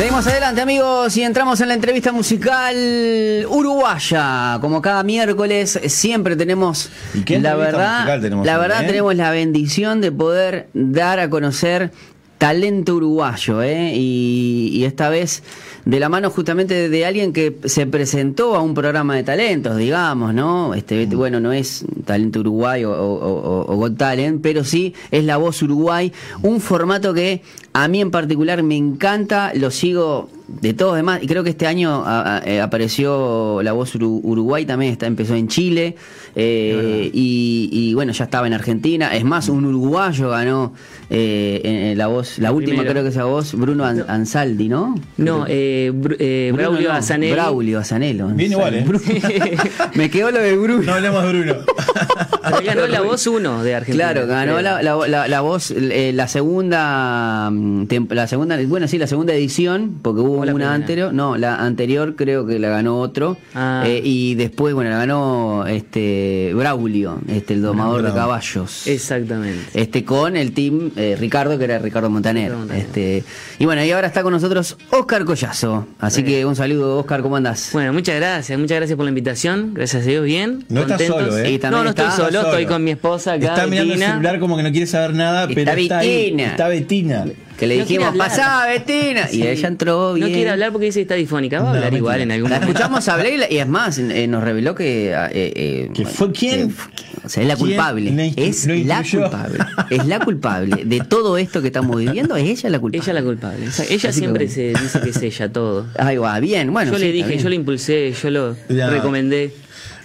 Seguimos adelante amigos y entramos en la entrevista musical uruguaya. Como cada miércoles siempre tenemos ¿Y qué la verdad, tenemos la verdad eh? tenemos la bendición de poder dar a conocer talento uruguayo, ¿eh? y, y esta vez de la mano justamente de alguien que se presentó a un programa de talentos, digamos, ¿no? Este, bueno, no es talento uruguayo o, o- o- o Got Talent, pero sí es la voz Uruguay, un formato que a mí en particular me encanta, lo sigo de todos demás, y creo que este año a- a- eh, apareció la voz Uru- Uruguay, también está, empezó en Chile, eh, y, y bueno, ya estaba en Argentina, es más, un uruguayo ganó eh, en- en la voz, la última Primero. creo que esa voz, Bruno An- Ansaldi, ¿no? No, eh, Bru- eh, Braulio no, Azanelli. Braulio Azanello. Bien igual, ¿eh? Me quedó lo de Bruno. No hablemos de Bruno. Ganó la voz 1 de Argentina. Claro, ganó la, la- la- la voz, eh, la segunda, la segunda, bueno, sí, la segunda edición, porque hubo ¿O la una primera? anterior, no, la anterior creo que la ganó otro, Ah. eh, y después, bueno, la ganó este Braulio, este el domador de caballos. Exactamente. Este con el team eh, Ricardo, que era Ricardo Montaner. Ricardo Montaner. Este, y bueno, y ahora está con nosotros Oscar Collazo. Así que un saludo, Oscar, ¿cómo andás? Bueno, muchas gracias, muchas gracias por la invitación. Gracias a Dios, bien. No estás solo, ¿eh? Y también no, no estoy está- solo, estoy solo. con mi esposa acá. Está mirando el Betina. celular como que no quiere saber nada, Está pero está ahí. Betina. Está Betina. Que le No dijimos, pasá, Betina. Y ella entró bien. No quiere hablar porque dice que está difónica. Va a No, hablar mentira. igual en algún La momento. escuchamos hablar y, la- y es más, eh, nos reveló que. eh, eh, ¿Que fue quién? eh, o sea, es la ¿Quién culpable. la es la culpable. Es la culpable. De todo esto que estamos viviendo, es ella la culpable. Ella es la culpable. O sea, ella Así siempre se dice que es ella todo. Ahí va, bien. Bueno, yo sí, le dije, yo lo impulsé, yo lo Ya. recomendé.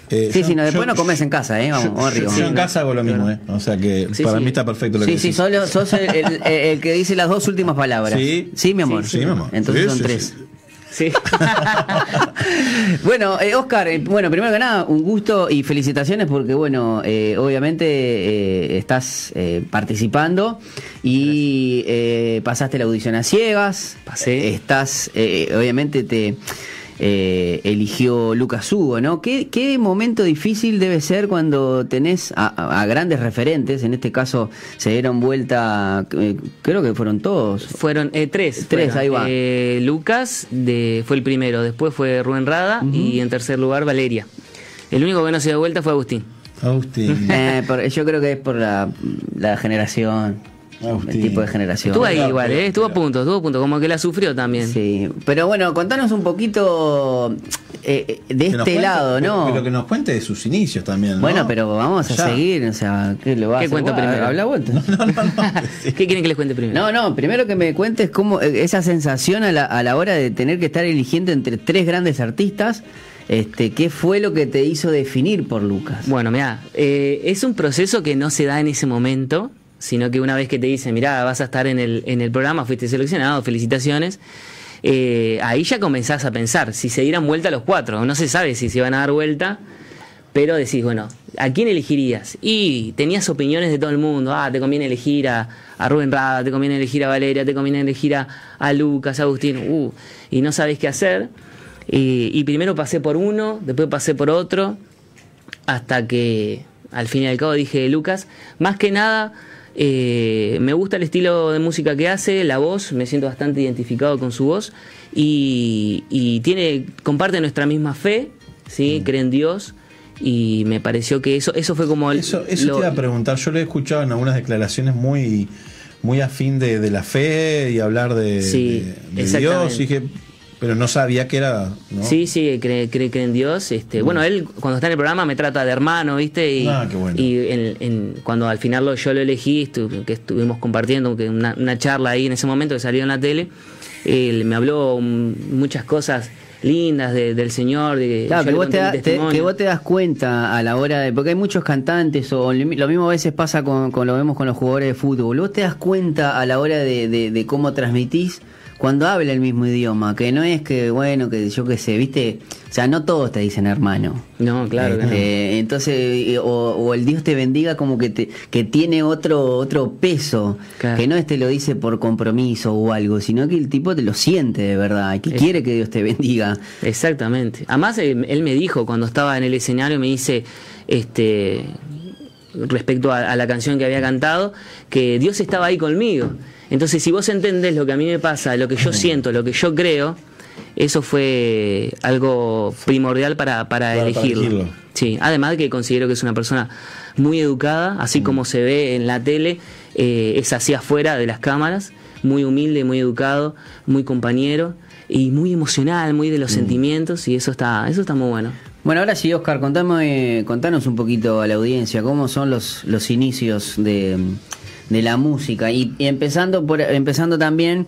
Eh, Sí, yo- sí, no, después yo- no comes en casa, ¿eh? Vamos, yo- arriba. Yo, en Sí, casa hago lo mismo, ¿eh? O sea que Sí, para sí. mí está perfecto lo Sí, que sí, decís. solo, sos el, el- el que dice las dos últimas palabras. Sí. Sí, mi amor. Sí, mi amor. Entonces Sí, son sí, tres. sí. Sí. bueno, eh, Oscar, eh, bueno, primero que nada, un gusto y felicitaciones porque, bueno, eh, obviamente eh, estás eh, participando y eh, pasaste la audición a ciegas. Pasé. Estás, eh, obviamente te eh, eligió Lucas Hugo, ¿no? ¿Qué, ¿Qué momento difícil debe ser cuando tenés a, grandes referentes? En este caso se dieron vuelta, eh, creo que fueron todos. Fueron eh, tres. Tres, fueron. ahí va. Eh, Lucas de, fue el primero, después fue Rubén Rada y en tercer lugar Valeria. El único que no se dio vuelta fue Agustín. Agustín. Eh, por- yo creo que es por la, la generación, Agustín. el tipo de generación. Estuvo ahí igual, ¿eh? estuvo a punto, estuvo a punto, como que la sufrió también. Sí, pero bueno, contanos un poquito eh, eh, de este cuente- lado, ¿no? Pero que nos cuente de sus inicios también. ¿no? Bueno, pero vamos a Ya. seguir, o sea, ¿qué le va a ¿Qué cuento primero? Habla vuelta. No, no, no. Sí. ¿Qué quieren que les cuente primero? No, no, primero que me cuentes cómo esa sensación a la, a la hora de tener que estar eligiendo entre tres grandes artistas, este, ¿qué fue lo que te hizo definir por Lucas? Bueno, mira, es un proceso que no se da en ese momento, sino que una vez que te dicen, mirá, vas a estar en el, en el programa, fuiste seleccionado, felicitaciones, eh, ahí ya comenzás a pensar si se dieran vuelta los cuatro. No se sabe si se van a dar vuelta, pero decís, bueno, ¿a quién elegirías? Y tenías opiniones de todo el mundo. Ah, te conviene elegir a, a Rubén Rada, te conviene elegir a Valeria, te conviene elegir a, a Lucas, a Agustín. Uh, y no sabes qué hacer. Y, y primero pasé por uno, después pasé por otro, hasta que al fin y al cabo dije, Lucas, más que nada... eh, me gusta el estilo de música que hace, la voz, me siento bastante identificado con su voz y, y tiene comparte nuestra misma fe, sí, cree en Dios y me pareció que eso eso fue como el- Eso, eso lo- te iba a preguntar. Yo lo he escuchado en algunas declaraciones muy, muy afín de, de la fe y hablar de, Sí, de- de exactamente. Dios. y dije, pero no sabía que era. ¿no? Sí, sí, cree, cree, cree en Dios. Este, bueno, él cuando está en el programa me trata de hermano, ¿viste? Y, Ah, qué bueno. y en- en- cuando al final lo, yo lo elegí, estu- que estuvimos compartiendo que una, una charla ahí en ese momento que salió en la tele, él me habló mm, muchas cosas lindas de- del Señor. De, Claro, que vos, te, da- te- que vos te das cuenta a la hora de. Porque hay muchos cantantes, o lo mi- lo mismo a veces pasa con, con lo vemos con los jugadores de fútbol. Vos te das cuenta a la hora de, de- de cómo transmitís cuando habla el mismo idioma. Que no es que, bueno, que yo qué sé, viste. O sea, no todos te dicen hermano. No, claro que no. Este, Entonces, o, o el Dios te bendiga como que te, que tiene otro otro peso, Claro. que no es te lo dice por compromiso o algo, sino que el tipo te lo siente de verdad, y que Es- quiere que Dios te bendiga. Exactamente. Además, él me dijo cuando estaba en el escenario, me dice, este, respecto a, a la canción que había cantado, que Dios estaba ahí conmigo. Entonces, si vos entendés lo que a mí me pasa, lo que yo siento, lo que yo creo, eso fue algo primordial para, para, Para- para elegirlo. elegirlo. Sí, además de que considero que es una persona muy educada, así como se ve en la tele, eh, es así afuera de las cámaras, muy humilde, muy educado, muy compañero y muy emocional, muy de los sentimientos y eso está, eso está muy bueno. Bueno, ahora sí, Oscar, contame, contanos un poquito a la audiencia cómo son los, los inicios de, de la música y, y empezando por empezando también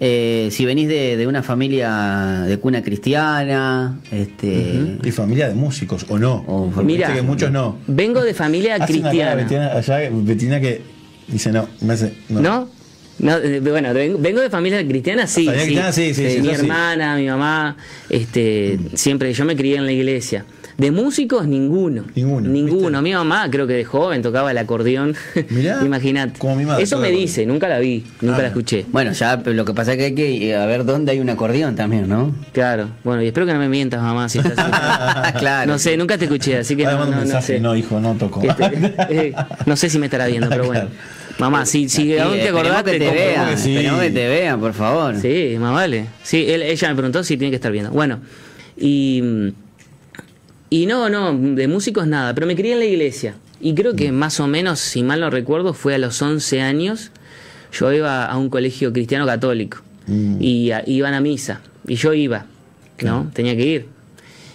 eh, si venís de, de una familia de cuna cristiana, este, Y familia de músicos, ¿o no? O Mira, que muchos no. Vengo de familia cristiana. Betina, allá, Betina que dice no, me hace, no. ¿No? No, eh, bueno, vengo vengo de familia cristiana, sí. Familia cristiana, sí, sí, sí, Mi hermana, mi mamá, este, siempre, yo me crié en la iglesia. De músicos, ninguno. Ninguno, Ninguno. ¿viste? Mi mamá, creo que de joven, tocaba el acordeón. Mirá, Imagínate. como mi madre, Eso me dice, nunca la vi, nunca Ah. la escuché. bueno, ya pero lo que pasa es que hay que eh, a ver dónde hay un acordeón también, ¿no? Claro. Bueno, y espero que no me mientas, mamá, si estás Claro. No sé, nunca te escuché, así que no, no, un no sé. no, hijo, no toco. Este, eh, no sé si me estará viendo, pero bueno. Claro. Mamá, si, si Sí, aún te acordaste, que te ¿cómo- vean, que sí. esperemos que te vean, por favor. Sí, más vale. Sí, él- ella me preguntó si tiene que estar viendo. Bueno, y, y no, no, de músicos nada, pero me crié en la iglesia. Y creo que más o menos, si mal no recuerdo, fue a los 11 años. Yo iba a un colegio cristiano católico Mm. y a- iban a misa. Y yo iba, ¿no? Tenía que ir.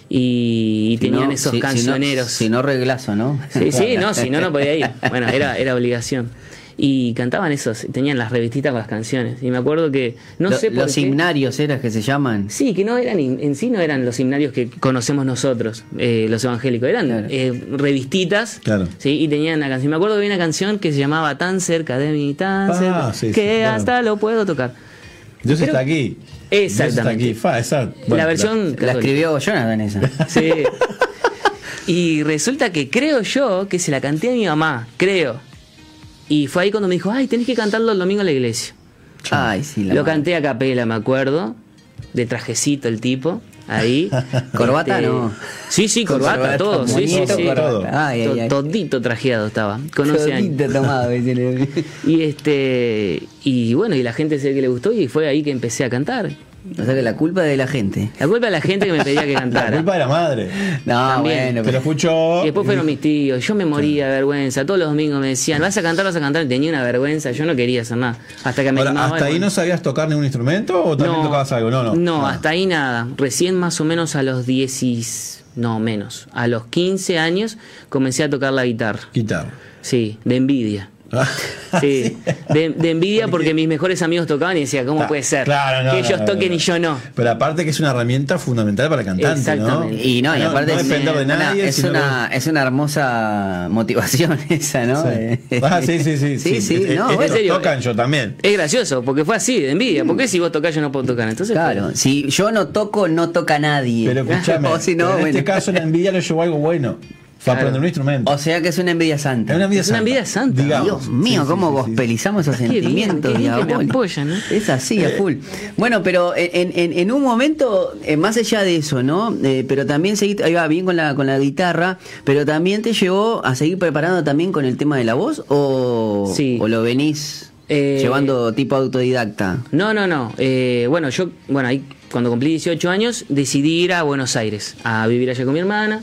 Y, y Si tenían no, esos si- si no- cancioneros. Si no, reglazo, ¿no? Sí, sí, no, si no, no podía ir. Bueno, era, era obligación. Y cantaban esos, tenían las revistitas con las canciones. Y me acuerdo que, no Lo- sé por los qué. himnarios eras que se llaman. Sí, que no eran, en sí no eran los himnarios que conocemos nosotros, eh, los evangélicos, eran Claro. eh, revistitas, Claro. sí, y tenían una canción. Me acuerdo de una canción que se llamaba Tan cerca de mí, tan Ah, cerca, sí, sí, que claro. hasta lo puedo tocar. Dios Creo- está aquí. Exactamente. Dios está aquí. Fa, esa- bueno, la versión La católica. escribió Jonathan esa. Sí. Y resulta que creo yo que se la canté a mi mamá, creo. Y fue ahí cuando me dijo, ay, tenés que cantarlo el domingo en la iglesia. Ay, sí, la Lo madre. canté a capela, me acuerdo. De trajecito el tipo, ahí. ¿Corbata Este, no? Sí, sí, corbata, corbata, todo. Sí, sí, sí. corbata. Ay, ay, ay. To- Todito trajeado estaba, con 11 años. Tomado. Y este y bueno, y la gente se ve que le gustó y fue ahí que empecé a cantar. O sea que la culpa es de la gente. La culpa de la gente que me pedía que La cantara. culpa de la madre. No, También. bueno, lo pero escuchó. Y después fueron mis tíos, yo me moría de vergüenza. Todos los domingos me decían, vas a cantar, vas a cantar. Y tenía una vergüenza, yo no quería hacer nada. Hasta que me Ahora, animaba, ¿Hasta ahí bueno. no sabías tocar ningún instrumento o también tocabas algo? No, no. No, hasta ahí nada. Recién más o menos a los 10 y- No, menos. A los 15 años comencé a tocar la guitarra. Guitarra. Sí, de envidia. Sí, de, de envidia porque mis mejores amigos tocaban y decía, ¿cómo puede ser? claro, no, que no, ellos no, toquen no. y yo no. Pero aparte que es una herramienta fundamental para el cantante, Exactamente. ¿no? Y no, y aparte no es, depender de una, nadie. es, sino una, es una hermosa motivación esa, ¿no? Sí. Eh, Ah, sí, sí, sí. Sí, sí, no, bueno. En serio, tocan yo también. Es gracioso, porque fue así, de envidia. ¿Por qué si vos tocás yo no puedo tocar? Entonces, Claro, si yo no toco, no toca nadie. Pero escúchame, o si no, pero en bueno. este caso la envidia lo llevó a algo bueno. Fue a aprender un instrumento. O sea que es una envidia santa. es una envidia es una santa. envidia santa. digamos. Dios mío, Sí, sí, cómo sí, sí. gospelizamos esos sentimientos apoyan, ¿no? Es así, a full. Bueno, pero en, en- en un momento, eh, más allá de eso, ¿no? Eh, pero también seguí, ahí va bien con la, con la guitarra, pero también te llevó a seguir preparando también con el tema de la voz o, Sí. o lo venís Eh, llevando tipo autodidacta. No, no, no. Eh, bueno, yo, bueno, ahí cuando cumplí 18 años decidí ir a Buenos Aires a vivir allá con mi hermana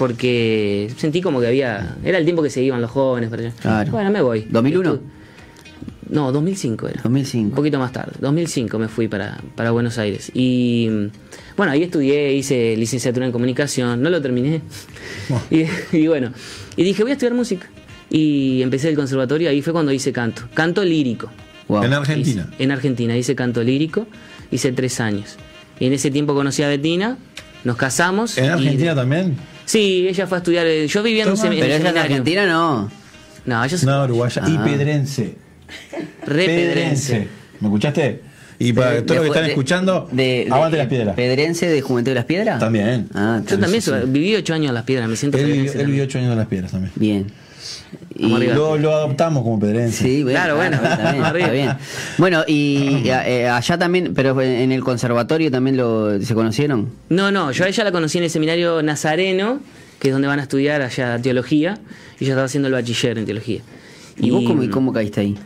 porque sentí como que había, era el tiempo que se iban los jóvenes para allá. Claro. Bueno, me voy. ¿2001? Estu- No, 2005 era. 2005. Un poquito más tarde, 2005 me fui para, para Buenos Aires. Y mm, bueno, ahí estudié, hice licenciatura en comunicación, no lo terminé. y, y bueno, y dije, voy a estudiar música. Y empecé el conservatorio, ahí fue cuando hice canto, canto lírico. Wow. En Argentina. Hice- en Argentina, hice canto lírico, hice tres años. Y en ese tiempo conocí a Betina, nos casamos. ¿En y- Argentina también? Sí, ella fue a estudiar, eh, yo vivía en un, Toma. Pero ella es. Argentina, no. No, ella es No, uruguaya. Y Ah. pedrense. re pedrense. ¿Me escuchaste? Y para todos los que están de- escuchando, de- aguante de- las piedras. ¿Pedrense de Juventud de las Piedras? También. Ah, Yo también viví ocho años en las piedras, me siento Él, vivió- pedrense él vivió ocho años en las piedras también. Bien. Arriba. Lo, lo adoptamos como pedrense. Sí, bueno, Claro, bueno. está bien, Arriba. está bien. Bueno, y eh, allá también, pero en el conservatorio también lo se conocieron. No, no, yo a ella la conocí en el seminario nazareno que es donde van a estudiar allá teología, y yo estaba haciendo el bachiller en teología. ¿Y, vos cómo, cómo caíste ahí?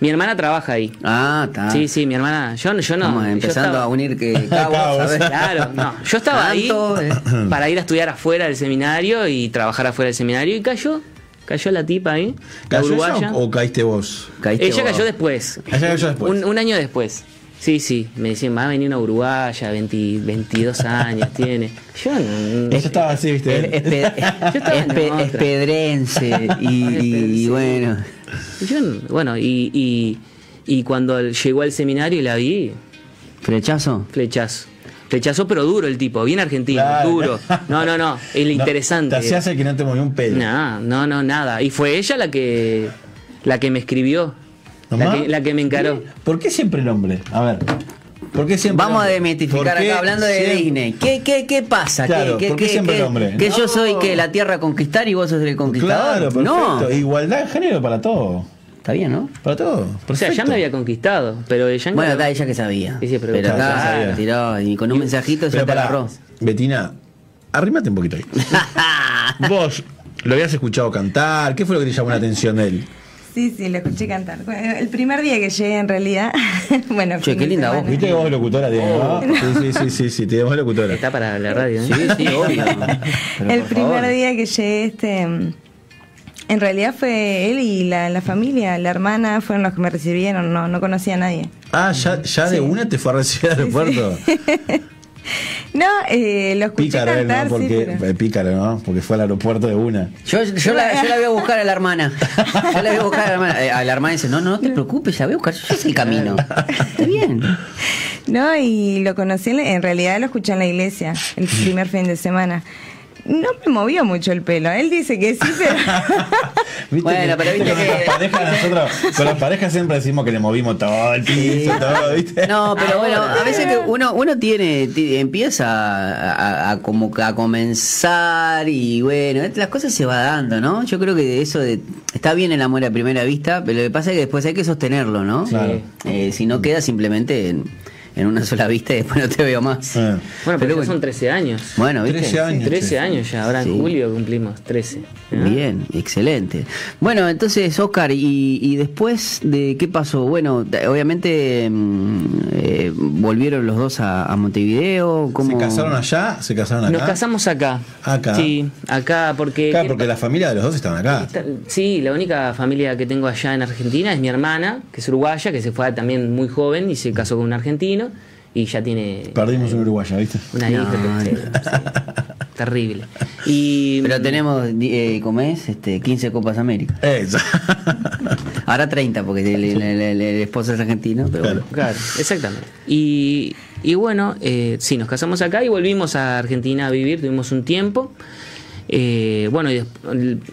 Mi hermana trabaja ahí. Ah, está. Sí, sí, mi hermana. Yo, yo no. Yo empezando estaba- a unir que cabos, ¿sabes? Claro, no. Yo estaba ahí Tanto, eh. para ir a estudiar afuera del seminario y trabajar afuera del seminario y cayó. Cayó la tipa ahí, la ¿Cayó uruguaya. ella o, o caíste vos? Caíste Ella vos. cayó después. Ella cayó después. Un, un año después. Sí, sí. Me decían, va a venir una uruguaya, 20 22 años tiene. Yo no. Ella estaba así, viste. Es, es pe- Yo estaba es en pe- otra. es pedrense y, y- y bueno. Yo no- bueno, y, y, y cuando llegó al seminario y la vi, ¿Flechazo? flechazo. Flechazo, pero duro el tipo, bien argentino, Claro. duro. No, no, no, el No, interesante. Te hacías el que no te movió un pelo. No, no, no, nada. Y fue ella la que la que me escribió, la que, la que me encaró. ¿Por qué siempre el hombre? A ver. ¿Por qué siempre Vamos a el hombre? demitificar ¿Por qué acá hablando de siempre- Disney. ¿Qué, qué, qué pasa? Claro, ¿Qué, ¿por qué qué, siempre qué- el hombre? ¿Que yo soy que la tierra a conquistar y vos sos el conquistador? Claro, perfecto. no. Igualdad de género para todo. Está bien, ¿no? Para todo. O sea, Perfecto. ya me había conquistado, pero ella Bueno, está ella que sabía. Sí, sí, pero- pero acá sabía. tiró y con un mensajito Pero ya te agarró. Betina, arrímate un poquito ahí. Vos lo habías escuchado cantar. ¿Qué fue lo que te llamó la atención de él? Sí, sí, lo escuché cantar. Bueno, El primer día que llegué, en realidad. bueno, Che, qué linda semana. voz. Viste que vos locutora tienes, ¿no? Sí, sí, sí, sí, sí, tienes voz locutora. está para la radio. ¿eh? Sí, sí, obvio. El primer favor. día que llegué, este. En realidad fue él y la, la familia, la hermana, fueron los que me recibieron. No, no conocía a nadie. Ah, ya, ya de una te fue a recibir al aeropuerto. No, eh, lo escuché Pícaro él, cantar, pero- eh, pícaro, ¿no? Porque fue al aeropuerto de una. Yo, yo, la, yo la voy a buscar a la hermana. Yo la voy a buscar a la hermana. Eh, A la hermana dice, no, no, no te preocupes, la voy a buscar. Yo sé el camino. Está bien. No, y lo conocí, en realidad lo escuché en la iglesia el primer fin de semana. No me movió mucho el pelo. Él dice que sí, pero. ¿Viste Bueno, pero viste con que- las parejas nosotros, con las parejas siempre decimos que le movimos todo el piso, todo, ¿viste? No, pero bueno, a veces que uno, uno tiene, ti- empieza a, a- a como que a comenzar y bueno, las cosas se va dando, ¿no? Yo creo que eso de, está bien el amor a primera vista, pero lo que pasa es que después hay que sostenerlo, ¿no? Claro. Eh, si no queda simplemente en, en una sola vista y después no te veo más. Eh. Bueno, pero, Pero ya bueno. son 13 años. Bueno, ¿viste? 13 años. 13 che. años ya, ahora en julio cumplimos 13. ¿no? Bien, excelente. Bueno, entonces, Oscar, ¿y, y después de qué pasó? Bueno, obviamente mm, eh, volvieron los dos a, a Montevideo. ¿cómo? ¿Se casaron allá? ¿Se casaron acá? Nos casamos acá. Acá. Sí, acá porque... Claro, porque la familia de los dos estaban acá. Sí, la única familia que tengo allá en Argentina es mi hermana, que es uruguaya, que se fue también muy joven y se casó con un argentino y ya tiene Perdimos un uruguaya, ¿viste? una No, hija que- sí, terrible. Y Pero tenemos, eh, ¿cómo es? Este, 15 Copas América. Eso. Ahora 30, porque el, el- el- el esposo es argentino, pero Claro. bueno. Claro, exactamente. Y, y bueno, eh, sí, nos casamos acá y volvimos a Argentina a vivir, tuvimos un tiempo. Eh, bueno,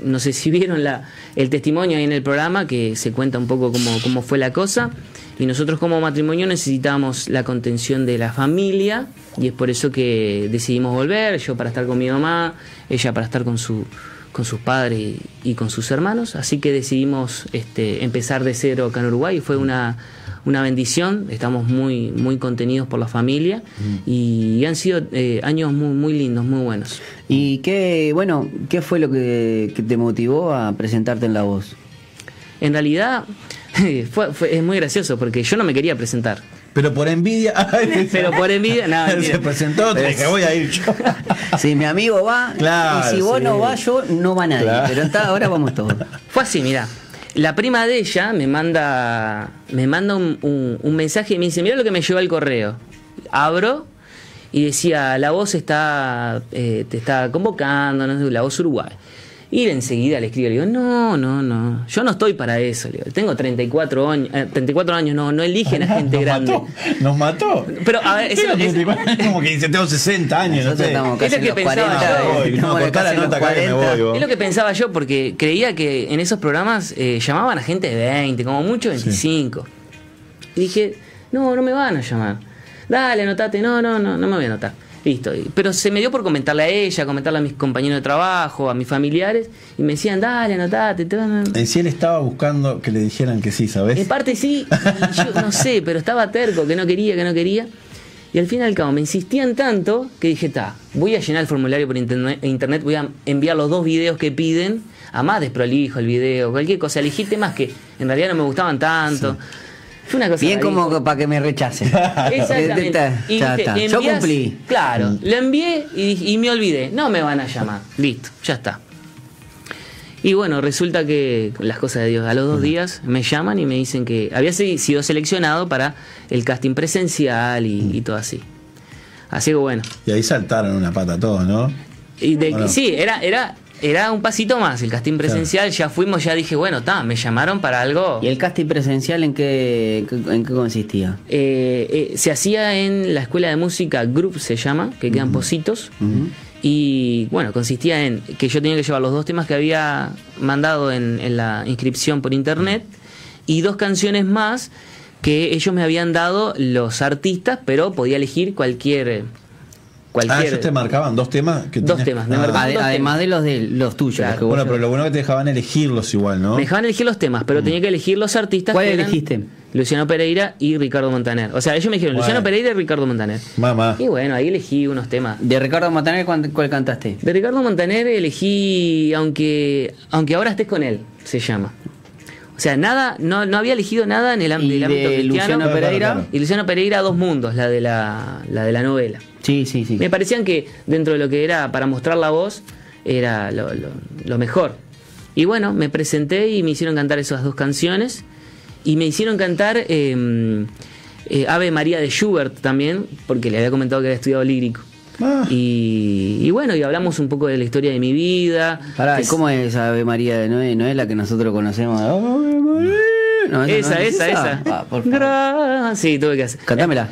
no sé si vieron la, el testimonio ahí en el programa que se cuenta un poco cómo, cómo fue la cosa. Y nosotros como matrimonio necesitamos la contención de la familia y es por eso que decidimos volver, yo para estar con mi mamá, ella para estar con su con sus padres y, y con sus hermanos, así que decidimos este, empezar de cero acá en Uruguay y fue una, una bendición, estamos muy, muy contenidos por la familia y han sido eh, años muy, muy lindos, muy buenos. ¿Y qué, bueno, qué fue lo que, que te motivó a presentarte en La Voz? En realidad fue, fue- es muy gracioso porque yo no me quería presentar, Pero por envidia. Pero por envidia, no, se presentó, te dije, voy a ir yo. Si mi amigo va, Claro, y si vos sí. no vas, yo no va nadie. Claro. Pero está, ahora vamos todos. Fue así, mira. La prima de ella me manda, me manda un, mensaje y me dice, mira lo que me lleva el correo. Abro y decía, la voz está, eh, te está convocando, no sé, la voz Uruguay. Y enseguida le escribo, le digo, no, no, no, yo no estoy para eso. Le digo, tengo 34 años, eh, 34 años, no, no eligen a gente Nos grande. mató. Nos mató. Pero, a ver, Tiene 34 años, como que dice, tengo 60 años, no sé. Es lo que pensaba 40. yo. Voy, no, estamos cortá la casi en los nota acá que me 40. voy, vos. Es lo que pensaba yo, porque creía que en esos programas eh, llamaban a gente de 20, como mucho 25. Y dije, no, no me van a llamar. Dale, anotate. No, no, no, no me voy a anotar. Listo. Pero se me dio por comentarle a ella, comentarle a mis compañeros de trabajo, a mis familiares, y me decían, dale, anotate. te van a-". En sí él estaba buscando que le dijeran que sí, ¿sabes? En parte sí, y yo no sé, pero estaba terco, que no quería, que no quería. Y al fin y al cabo me insistían tanto que dije, ta, voy a llenar el formulario por internet, internet, voy a enviar los dos videos que piden, a más desprolijo el video, cualquier cosa. Elegí temas que en realidad no me gustaban tanto. Una cosa Bien como para que me rechacen. Exactamente. Ya te- está. le Yo cumplí. Claro, le envié y, me olvidé. No me van a llamar. Listo, ya está. Y bueno, resulta que las cosas de Dios, a los dos días me llaman y me dicen que había si- sido seleccionado para el casting presencial y, y todo así. Así que bueno. Y ahí saltaron una pata todos, ¿no? Y de, Bueno. Sí, era, era, era un pasito más el casting presencial. Ya fuimos, ya dije, bueno, está, me llamaron para algo. ¿Y el casting presencial en qué, en qué consistía? Eh, eh, se hacía en la escuela de música Group, se llama, que quedan Positos. Y bueno, consistía en que yo tenía que llevar los dos temas que había mandado en, en la inscripción por internet y dos canciones más que ellos me habían dado los artistas, pero podía elegir cualquier. Ah, ellos te marcaban dos temas. Que Dos tenías- temas, me Ah. marcaban Ade- dos además de los de los tuyos. Claro. los que vos Bueno, pero lo bueno es que te dejaban elegirlos igual, ¿no? Me dejaban elegir los temas, pero tenía que elegir los artistas. ¿Cuál que eran elegiste? Luciano Pereira y Ricardo Montaner. O sea, ellos me dijeron Bueno. Luciano Pereira y Ricardo Montaner. Mamá. Y bueno, ahí elegí unos temas. De Ricardo Montaner, ¿cuál, cuál cantaste? De Ricardo Montaner elegí aunque aunque ahora estés con él, se llama. O sea, nada, no, no había elegido nada en el, am- ¿Y del ámbito de cristiano. Luciano Claro, Pereira? claro, Y Luciano Pereira, Dos Mundos, la de la, la de la novela. Sí, sí, sí. Me parecían que dentro de lo que era para mostrar la voz, era lo, lo- lo mejor. Y bueno, me presenté y me hicieron cantar esas dos canciones. Y me hicieron cantar eh, eh, Ave María de Schubert también, porque le había comentado que había estudiado lírico. Ah. Y, y bueno, y hablamos un poco de la historia de mi vida. Pará, ¿y Que- ¿cómo es Ave María de Noé? ¿No es la que nosotros conocemos? Ave María. No, Esa, no es esa, esa. Ah, por favor. Gra- Sí, tuve que hacer. Cantámela.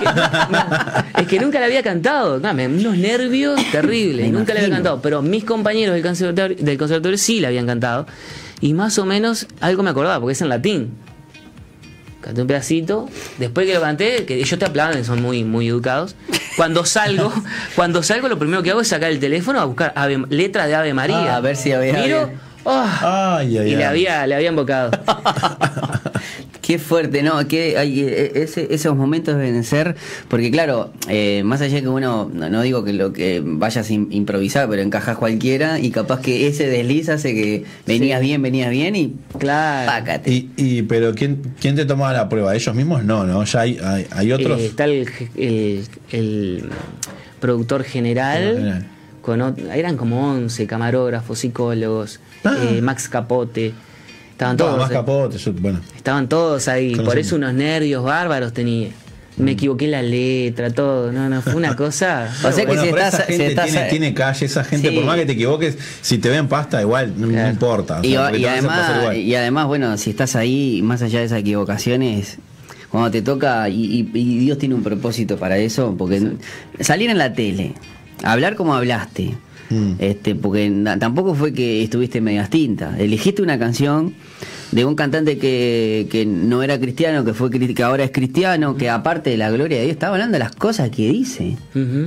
Es que, no, es que nunca la había cantado, no, me- unos nervios terribles, Me nunca la había imagino. cantado, pero mis compañeros del conservatorio, del conservatorio sí la habían cantado y más o menos algo me acordaba porque es en latín. Canté un pedacito, después que lo canté, que ellos te aplauden, son muy, muy educados. Cuando salgo, cuando salgo lo primero que hago es sacar el teléfono a buscar ave- letra de Ave María. Ah, a ver si había Miro. ¡oh! Ay, ay, y le había, le había embocado. Qué fuerte, ¿no? Que hay, eh, ese- esos momentos deben ser, porque claro, eh, más allá que uno, no, no digo que lo que vayas a im- improvisar, pero encajas cualquiera y capaz que ese desliz hace que venías bien, venías bien y Claro. pácate. Y, y, pero ¿quién, ¿quién te tomaba la prueba? ¿Ellos mismos? No, ¿no? Ya hay, hay, hay otros. Eh, está el, el- el productor general. Productor general. Con, eran como 11 camarógrafos, psicólogos, Ah. eh, Max Capote. Estaban todos. más eh, capote, yo- bueno. estaban todos ahí. Por eso unos nervios bárbaros tenía. Me equivoqué la letra, todo. No, no, fue una cosa. O sea que Bueno, si estás- esa si gente estás- tiene, tiene calle, esa gente, Sí. por más que te equivoques, si te ven pasta, igual, no, Claro. importa. o Y, sea, además, y además, bueno, si estás ahí, más allá de esas equivocaciones, cuando te toca, y, y- y Dios tiene un propósito para eso, porque salir en la tele, hablar como hablaste, Mm. este, porque tampoco fue que estuviste medias tintas, elegiste una canción de un cantante que, que no era cristiano, que fue que ahora es cristiano, que aparte de la gloria de Dios, estaba hablando de las cosas que dice,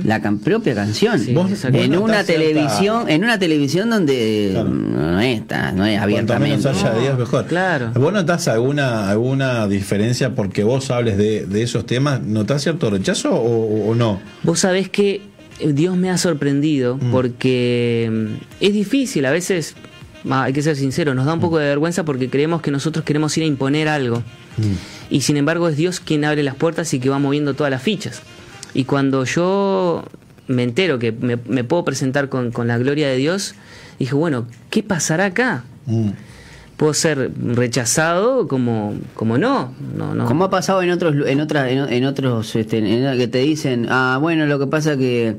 la can- propia canción. Sí, Vos- exacto. en una cierta- televisión, en una televisión donde Claro. no es, ta- no es abiertamente. menos haya Dios, mejor. claro. ¿Vos notás alguna, alguna diferencia porque vos hables de, de esos temas? ¿Notás cierto rechazo o, o no? Vos sabés que Dios me ha sorprendido porque mm, es difícil, a veces, hay que ser sincero, nos da un poco de vergüenza porque creemos que nosotros queremos ir a imponer algo. Y sin embargo es Dios quien abre las puertas y que va moviendo todas las fichas. Y cuando yo me entero que me, me puedo presentar con, con la gloria de Dios, dije, bueno, ¿qué pasará acá? Mm. Puedo ser rechazado como, como no. no, no. Como ha pasado en otros, en otras, en, en otros, este, en- que te dicen, ah, bueno, lo que pasa que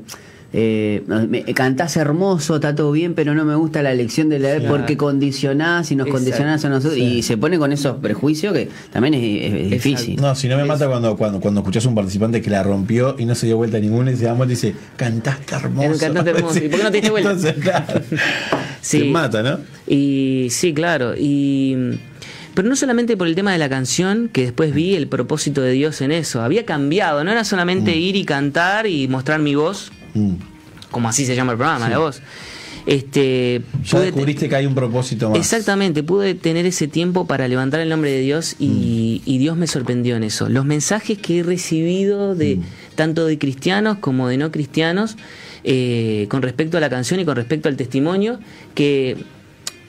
eh, me- cantás hermoso, está todo bien, pero no me gusta la elección de la Claro. porque condicionás y nos Exacto. condicionás a nosotros y se pone con esos prejuicios que también es, difícil. No, si no me mata cuando, cuando, cuando escuchás un participante que la rompió y no se dio vuelta a ninguna y se da vuelta y dice, cantaste hermoso. Cantante hermoso. ¿Y por qué no te diste vuelta? Entonces, claro, Sí. Te mata, ¿no? Y sí, claro. Y pero no solamente por el tema de la canción, que después vi el propósito de Dios en eso. Había cambiado, no era solamente ir y cantar y mostrar mi voz, Mm. como así se llama el programa, la voz. este, Ya pude descubriste que hay un propósito más. Exactamente, pude tener ese tiempo para levantar el nombre de Dios y, Mm. y Dios me sorprendió en eso. Los mensajes que he recibido de Mm. tanto de cristianos como de no cristianos eh, con respecto a la canción y con respecto al testimonio, que,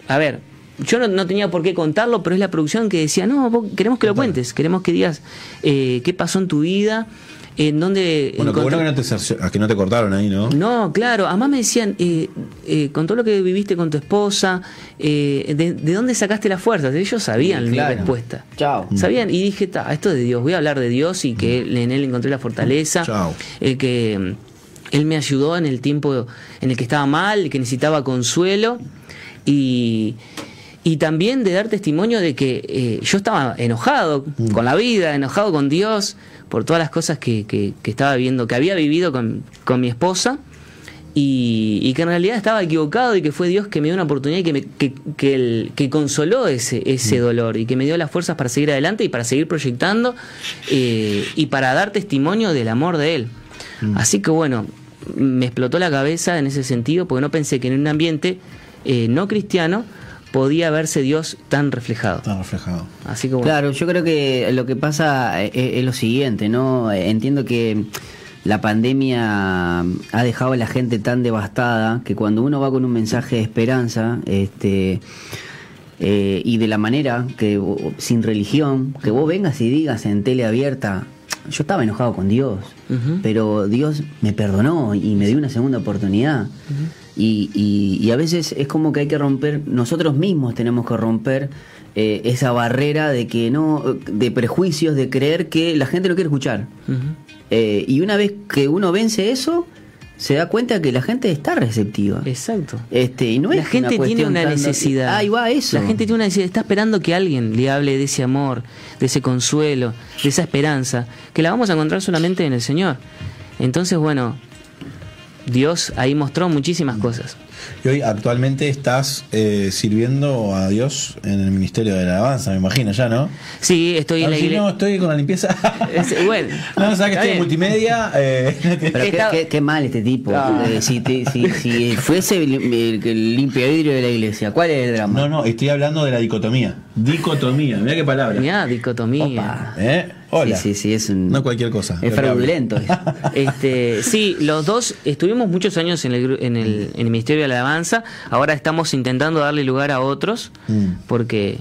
a ver, yo no, no tenía por qué contarlo, pero es la producción que decía, no, vos queremos que lo cuentes, queremos que digas eh, qué pasó en tu vida, en dónde... Bueno, qué bueno que no, te, cercio- que no te cortaron ahí, ¿no? no, claro. Además me decían, eh, eh, con todo lo que viviste con tu esposa, eh, de, de dónde sacaste las fuerzas? Ellos sabían Sí, mi respuesta. Chao. Sabían, y dije, "Ta, esto es de Dios, voy a hablar de Dios y que él- en él encontré la fortaleza. Chao. El que mm, él me ayudó en el tiempo en el que estaba mal, que necesitaba consuelo. Y, y también de dar testimonio de que eh, yo estaba enojado con la vida, enojado con Dios, por todas las cosas que, que- que estaba viviendo, que había vivido con, con mi esposa. Y, y que en realidad estaba equivocado y que fue Dios que me dio una oportunidad y que, me- que, que el- que consoló ese, ese dolor y que me dio las fuerzas para seguir adelante y para seguir proyectando eh, y para dar testimonio del amor de Él. Así que bueno, me explotó la cabeza en ese sentido porque no pensé que en un ambiente eh, no cristiano podía verse Dios tan reflejado. Está reflejado. Así que bueno. Claro, yo creo que lo que pasa es, es lo siguiente, ¿no? Entiendo que la pandemia ha dejado a la gente tan devastada que cuando uno va con un mensaje de esperanza, este eh, y de la manera que sin religión, que vos vengas y digas en tele abierta, yo estaba enojado con Dios, pero Dios me perdonó y me dio una segunda oportunidad. y, y- y a veces es como que hay que romper, nosotros mismos tenemos que romper eh, esa barrera de que no, de prejuicios, de creer que la gente no quiere escuchar. Eh, y una vez que uno vence eso, se da cuenta que la gente está receptiva. Exacto. Este, y no es la gente tiene cuestión una necesidad. Ahí va eso. La gente tiene una necesidad. Está esperando que alguien le hable de ese amor, de ese consuelo, de esa esperanza, que la vamos a encontrar solamente en el Señor. Entonces, bueno, Dios ahí mostró muchísimas cosas. Y hoy actualmente estás eh, sirviendo a Dios en el Ministerio de la Alabanza, me imagino, ya, ¿no? Sí, estoy en Ah, la iglesia. no, estoy con la limpieza. Es- bueno, no, sabes que está estoy en multimedia. eh, Pero qué, Está- qué- qué mal este tipo. Ah. Eh, si, te- si, si fuese el, el, el limpia vidrio de la iglesia, ¿cuál es el drama? no, no, estoy hablando de la dicotomía. Dicotomía, mira qué palabra. Mirá, dicotomía. Opa. ¿Eh? Hola. Sí, sí, sí, es un. No cualquier cosa. Es fraudulento. es. Este, sí, los dos estuvimos muchos años en el, en el, en el Ministerio de la Alabanza. Ahora estamos intentando darle lugar a otros Mm. porque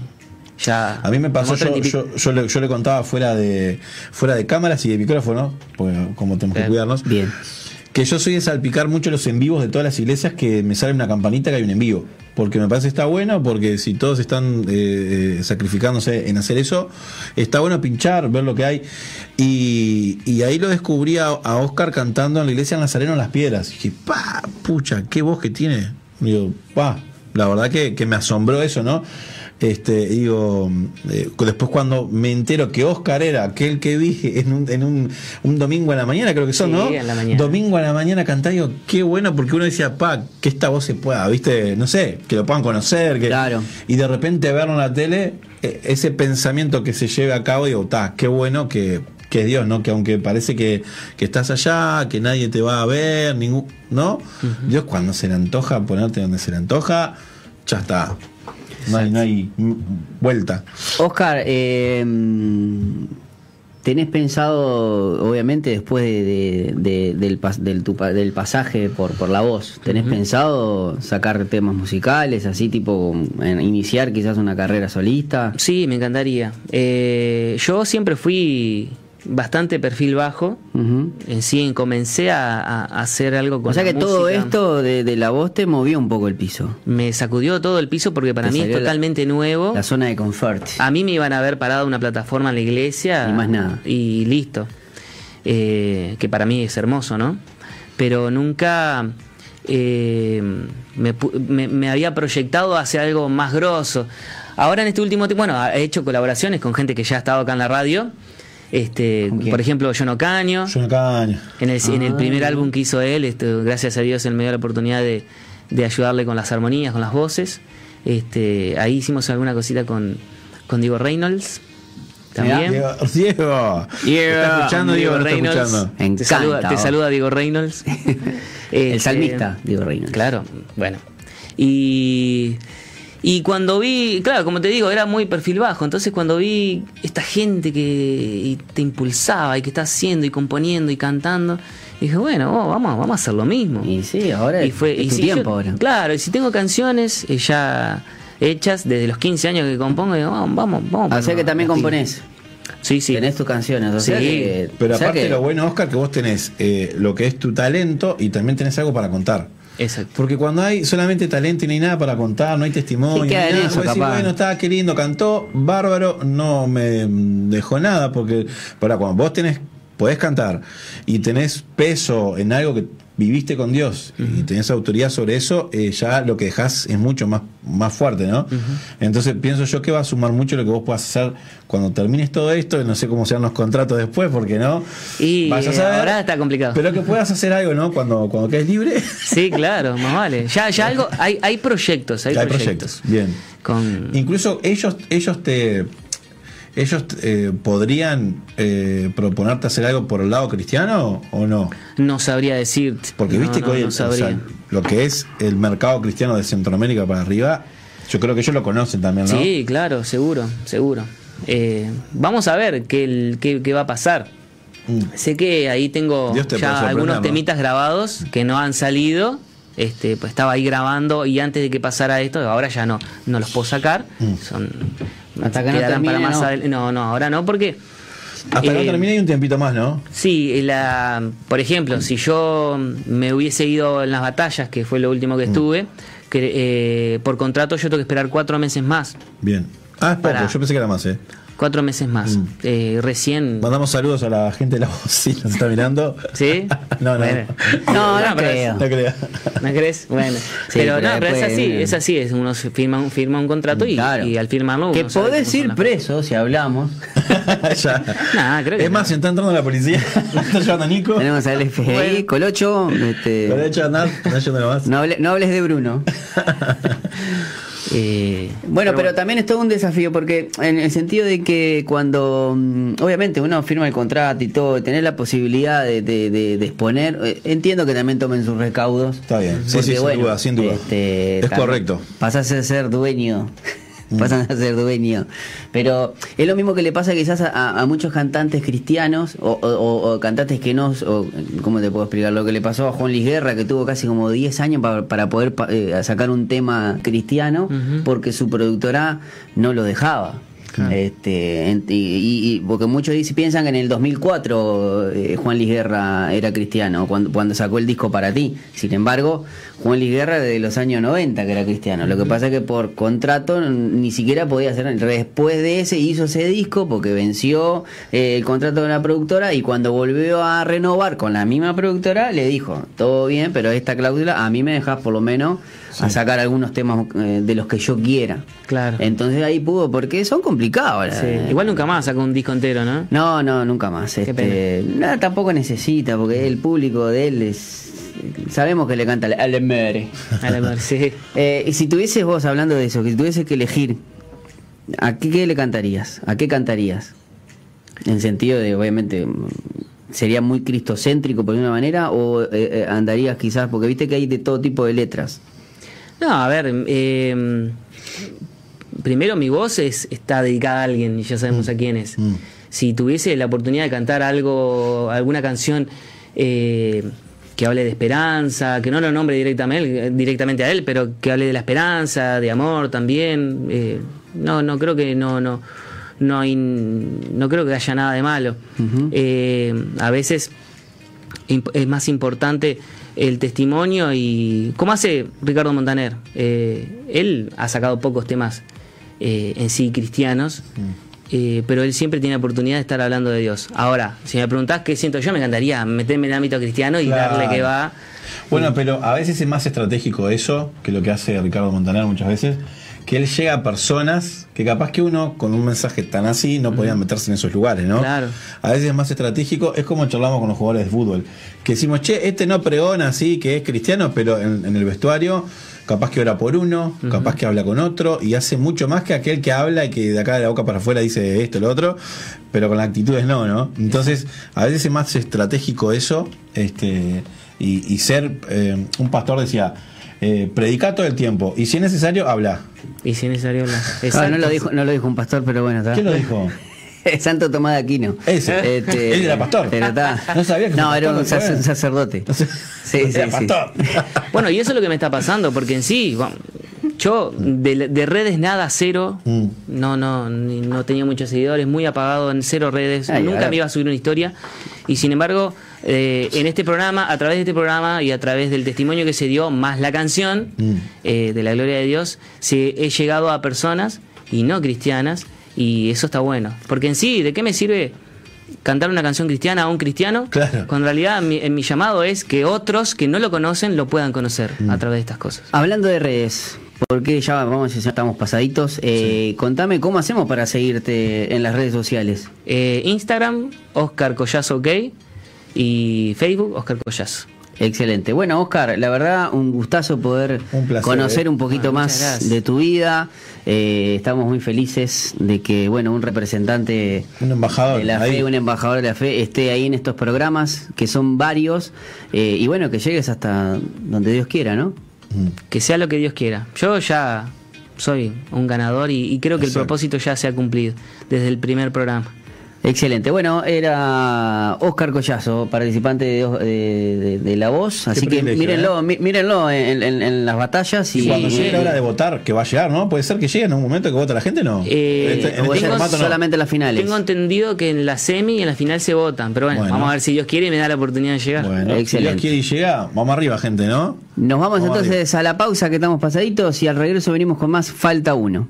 ya. A mí me pasó, yo, 30 y pico- yo, yo le, yo le contaba fuera de, fuera de cámaras y de micrófono, porque como tenemos que Bien. cuidarnos, Bien. que yo soy de salpicar mucho los en vivos de todas las iglesias que me sale una campanita que hay un en vivo. Porque me parece que está bueno, porque si todos están eh, eh, sacrificándose en hacer eso, está bueno pinchar, ver lo que hay. Y, y ahí lo descubrí a, Oscar cantando en la iglesia en Nazareno en las Piedras. Y dije, pa, pucha, qué voz que tiene. Digo, pa, la verdad que me asombró eso, ¿no? Este, digo, eh, después cuando me entero que Oscar era aquel que vi en un, en un, un domingo a la mañana, creo que son, Sí, ¿no? en la mañana. Domingo a la mañana cantar, digo, qué bueno, porque uno decía, pa, que esta voz se pueda, viste, no sé, que lo puedan conocer, que, Claro. y de repente verlo en la tele, eh, ese pensamiento que se lleve a cabo, digo, ta, qué bueno que, que es Dios, ¿no? Que aunque parece que, que estás allá, que nadie te va a ver, ningún, ¿no? Dios cuando se le antoja ponerte donde se le antoja, ya está. No hay, no hay vuelta. Oscar, eh, ¿tenés pensado, obviamente, después de, de- de- del, pas- del, tu pa- del pasaje por, por la voz, ¿tenés pensado sacar temas musicales, así tipo en- iniciar quizás una carrera solista? Sí, me encantaría. Eh, yo siempre fui bastante perfil bajo. En sí, comencé a, hacer algo con O sea la que todo esto de, de la voz te movió un poco el piso, Me sacudió todo el piso porque para Te mí es la- totalmente nuevo. la zona de confort. A mí me iban a ver parado una plataforma en la iglesia. Y más nada. Y listo. Eh, que para mí es hermoso, ¿no? Pero nunca eh, me, me- me había proyectado hacia algo más grosso. Ahora en este último tiempo, bueno, he hecho colaboraciones con gente que ya ha estado acá en la radio. Este, por ejemplo, John Ocaño. Yo no caño. En el, en el Ah. primer álbum que hizo él, este, gracias a Dios él me dio la oportunidad de, de ayudarle con las armonías, con las voces. Este, ahí hicimos alguna cosita con, con Diego Reynolds. También. Diego, Diego. Diego. ¿Está escuchando, Diego? no Reynolds. escuchando? Te saluda, te vos. saluda Diego Reynolds. El Este, salmista, Diego Reynolds. Claro, bueno. Y, y cuando vi, claro, como te digo, era muy perfil bajo. Entonces cuando vi esta gente que te impulsaba y que está haciendo y componiendo y cantando, dije, bueno, oh, vamos, vamos a hacer lo mismo. Y sí, ahora y fue, es y tu si tiempo yo- ahora. Claro, y si tengo canciones eh, ya hechas desde los 15 años que compongo, digo, vamos, vamos. vamos O sea que también componés. Sí, sí. Tenés tus canciones. O sea Sí, que, Pero o sea aparte que- lo bueno, Oscar, que vos tenés eh, lo que es tu talento y también tenés algo para contar. Exacto. Porque cuando hay solamente talento y no hay nada para contar, no hay testimonio, Sí, queda no hay en nada, eso, capaz. bueno, está, qué lindo, cantó, bárbaro, no me dejó nada, porque para cuando vos tenés, podés cantar y tenés peso en algo que viviste con Dios y tenés autoridad sobre eso, eh, ya lo que dejás es mucho más, más fuerte, ¿no? Entonces pienso yo que va a sumar mucho lo que vos puedas hacer cuando termines todo esto, y no sé cómo sean los contratos después, porque no. Y Vas a saber, ahora está complicado. Pero que puedas hacer algo, ¿no? Cuando, cuando quedes libre. Sí, claro, más vale. Ya, ya algo, hay, hay proyectos, hay, Ya hay proyectos. proyectos. Bien. Con, Incluso ellos, ellos te ellos eh, podrían eh, proponerte hacer algo por el lado cristiano o no? no sabría decirte. Porque viste no, que hoy no o sea, sabría. lo que es el mercado cristiano de Centroamérica para arriba, yo creo que ellos lo conocen también, ¿no? Sí, claro, seguro, seguro. Eh, vamos a ver qué, qué, qué va a pasar. Mm. Sé que ahí tengo te ya algunos ¿no? temitas grabados que no han salido. Este, pues estaba ahí grabando y antes de que pasara esto, ahora ya no, no los puedo sacar. Mm. Son Hasta que no para más no. adel- no, no, ahora no, porque Hasta que no Eh, termine hay un tiempito más, ¿no? Sí, la, por ejemplo, si yo me hubiese ido en las batallas, que fue lo último Mm. que estuve, que, eh, por contrato yo tengo que esperar cuatro meses más. Bien. Ah, es poco, Para- yo pensé que era más, ¿eh? Cuatro meses más. Mm. Eh, recién. Mandamos saludos a la gente de la voz, sí, nos está mirando. ¿Sí? no, no. Bueno. No, no pero creo. No creo. ¿No crees? Bueno. Sí, pero, pero no, pero es así, es así. Es uno se firma, un- firma un contrato y, Claro. y al firmarlo. Que podés ir preso si hablamos. ya. Nah, creo que es más, no. si está entrando la policía, está llevando a Nico. Tenemos al FBI, Bueno. Colocho. este, Lo de hecho andar, no más. no, hable- no hables de Bruno. Eh, Bueno, pero, también es todo un desafío porque en el sentido de que cuando mm, obviamente uno firma el contrato y todo, tener la posibilidad de, de- de- de exponer, eh, entiendo que también tomen sus recaudos. Está bien, sí, Porque, sí, sin bueno, duda, sin duda. este, Es correcto. Pasás a ser dueño. Pasan a ser dueño. Pero es lo mismo que le pasa quizás a, a muchos cantantes cristianos o, o- cantantes que no. O, ¿Cómo te puedo explicar? Lo que le pasó a Juan Luis Guerra, que tuvo casi como 10 años para, para poder pa- eh, sacar un tema cristiano porque su productora no lo dejaba. Este, y, y- porque muchos dicen, piensan que en el 2004 eh, Juan Luis Guerra era cristiano cuando, cuando sacó el disco para ti. Sin embargo, Juan Luis Guerra desde los años 90 que era cristiano. Lo que pasa es que por contrato ni siquiera podía hacer. Después de ese hizo ese disco porque venció eh, el contrato de la productora y cuando volvió a renovar con la misma productora le dijo, todo bien, pero esta cláusula a mí me dejas por lo menos a sacar algunos temas eh, de los que yo quiera. Claro. Entonces ahí pudo, porque son complicados. Igual nunca más sacó un disco entero, ¿no? No, no, nunca más. Este, nada, tampoco necesita, porque el público de él es. Sabemos que le canta a la mere. A la mar, sí. Eh, y si tuvieses vos, hablando de eso, que si tuvieses que elegir, ¿a qué, qué le cantarías? ¿A qué cantarías? En sentido de, obviamente, sería muy cristocéntrico por una manera, o eh, andarías quizás, porque viste que hay de todo tipo de letras. No, a ver, eh, primero mi voz es, está dedicada a alguien y ya sabemos a quién es. Mm. Si tuviese la oportunidad de cantar algo, alguna canción eh, que hable de esperanza, que no lo nombre directamente, directamente a él, pero que hable de la esperanza, de amor también, eh, no, no creo que no, no, no hay, no creo que haya nada de malo. Eh, a veces es más importante el testimonio y como hace Ricardo Montaner. Eh, él ha sacado pocos temas eh, en sí cristianos eh, pero él siempre tiene oportunidad de estar hablando de Dios. Ahora si me preguntás qué siento yo me encantaría meterme en el ámbito cristiano y Claro. darle que va. Bueno, pero a veces es más estratégico eso que lo que hace Ricardo Montaner muchas veces, que él llega a personas que capaz que uno con un mensaje tan así no podía meterse en esos lugares, ¿no? Claro. A veces es más estratégico, es como charlamos con los jugadores de fútbol, que decimos, che, este no pregona así, que es cristiano, pero en, en el vestuario capaz que ora por uno, capaz que habla con otro y hace mucho más que aquel que habla y que de acá de la boca para afuera dice esto, lo otro, pero con las actitudes no, ¿no? Entonces, a veces es más estratégico eso, este, y, y ser, eh, un pastor decía, eh, predicá todo el tiempo. Y si es necesario, habla. Y si es necesario hablar. Ah, no lo dijo, no lo dijo un pastor, pero bueno. ¿Quién lo dijo? Santo Tomás de Aquino. Ese. Él era pastor. Pero está. No sabía que No, era un sac- sacerdote. Sí, Era sí. pastor. Bueno, y eso es lo que me está pasando, porque en sí, bueno, yo de, de redes nada, cero. Mm. No, no, ni- no tenía muchos seguidores, muy apagado en cero redes. Ay, Nunca me iba a subir una historia. Y sin embargo, eh, en este programa, a través de este programa y a través del testimonio que se dio, más la canción Mm. eh, de la gloria de Dios, se, he llegado a personas y no cristianas. Y eso está bueno. Porque en sí, ¿de qué me sirve cantar una canción cristiana a un cristiano? Claro. Cuando en realidad mi, en mi llamado es que otros que no lo conocen lo puedan conocer Mm. a través de estas cosas. Hablando de redes, porque ya vamos, ya estamos pasaditos. eh, Contame cómo hacemos para seguirte en las redes sociales. Eh, Instagram, Oscar Collazo OK y Facebook, Oscar Collazo. Excelente. Bueno, Oscar, la verdad, un gustazo poder Un placer, conocer eh. un poquito Bueno, muchas más gracias. de tu vida. Eh, estamos muy felices de que, bueno, un representante Un embajador, de la ahí. fe, un embajador de la fe, esté ahí en estos programas, que son varios, eh, y bueno, que llegues hasta donde Dios quiera, ¿no? Mm. Que sea lo que Dios quiera. Yo ya soy un ganador y, y creo que el propósito ya se ha cumplido desde el primer programa. Excelente. Bueno, era Oscar Collazo, participante de, de- de- de La Voz. Así que mírenlo, mí- mírenlo en, en- en las batallas. Y, Y cuando llegue eh, la hora de votar, que va a llegar, ¿no? Puede ser que llegue en un momento que vota la gente, ¿no? Eh, Este- en o este ya formato no. solamente las finales. Tengo entendido que en la semi y en la final se votan, pero bueno, Bueno. vamos a ver si Dios quiere y me da la oportunidad de llegar. Bueno, si. Dios quiere y llega, vamos arriba, gente, ¿no? Nos vamos Vamos entonces a la pausa que estamos pasaditos y al regreso venimos con más Falta Uno.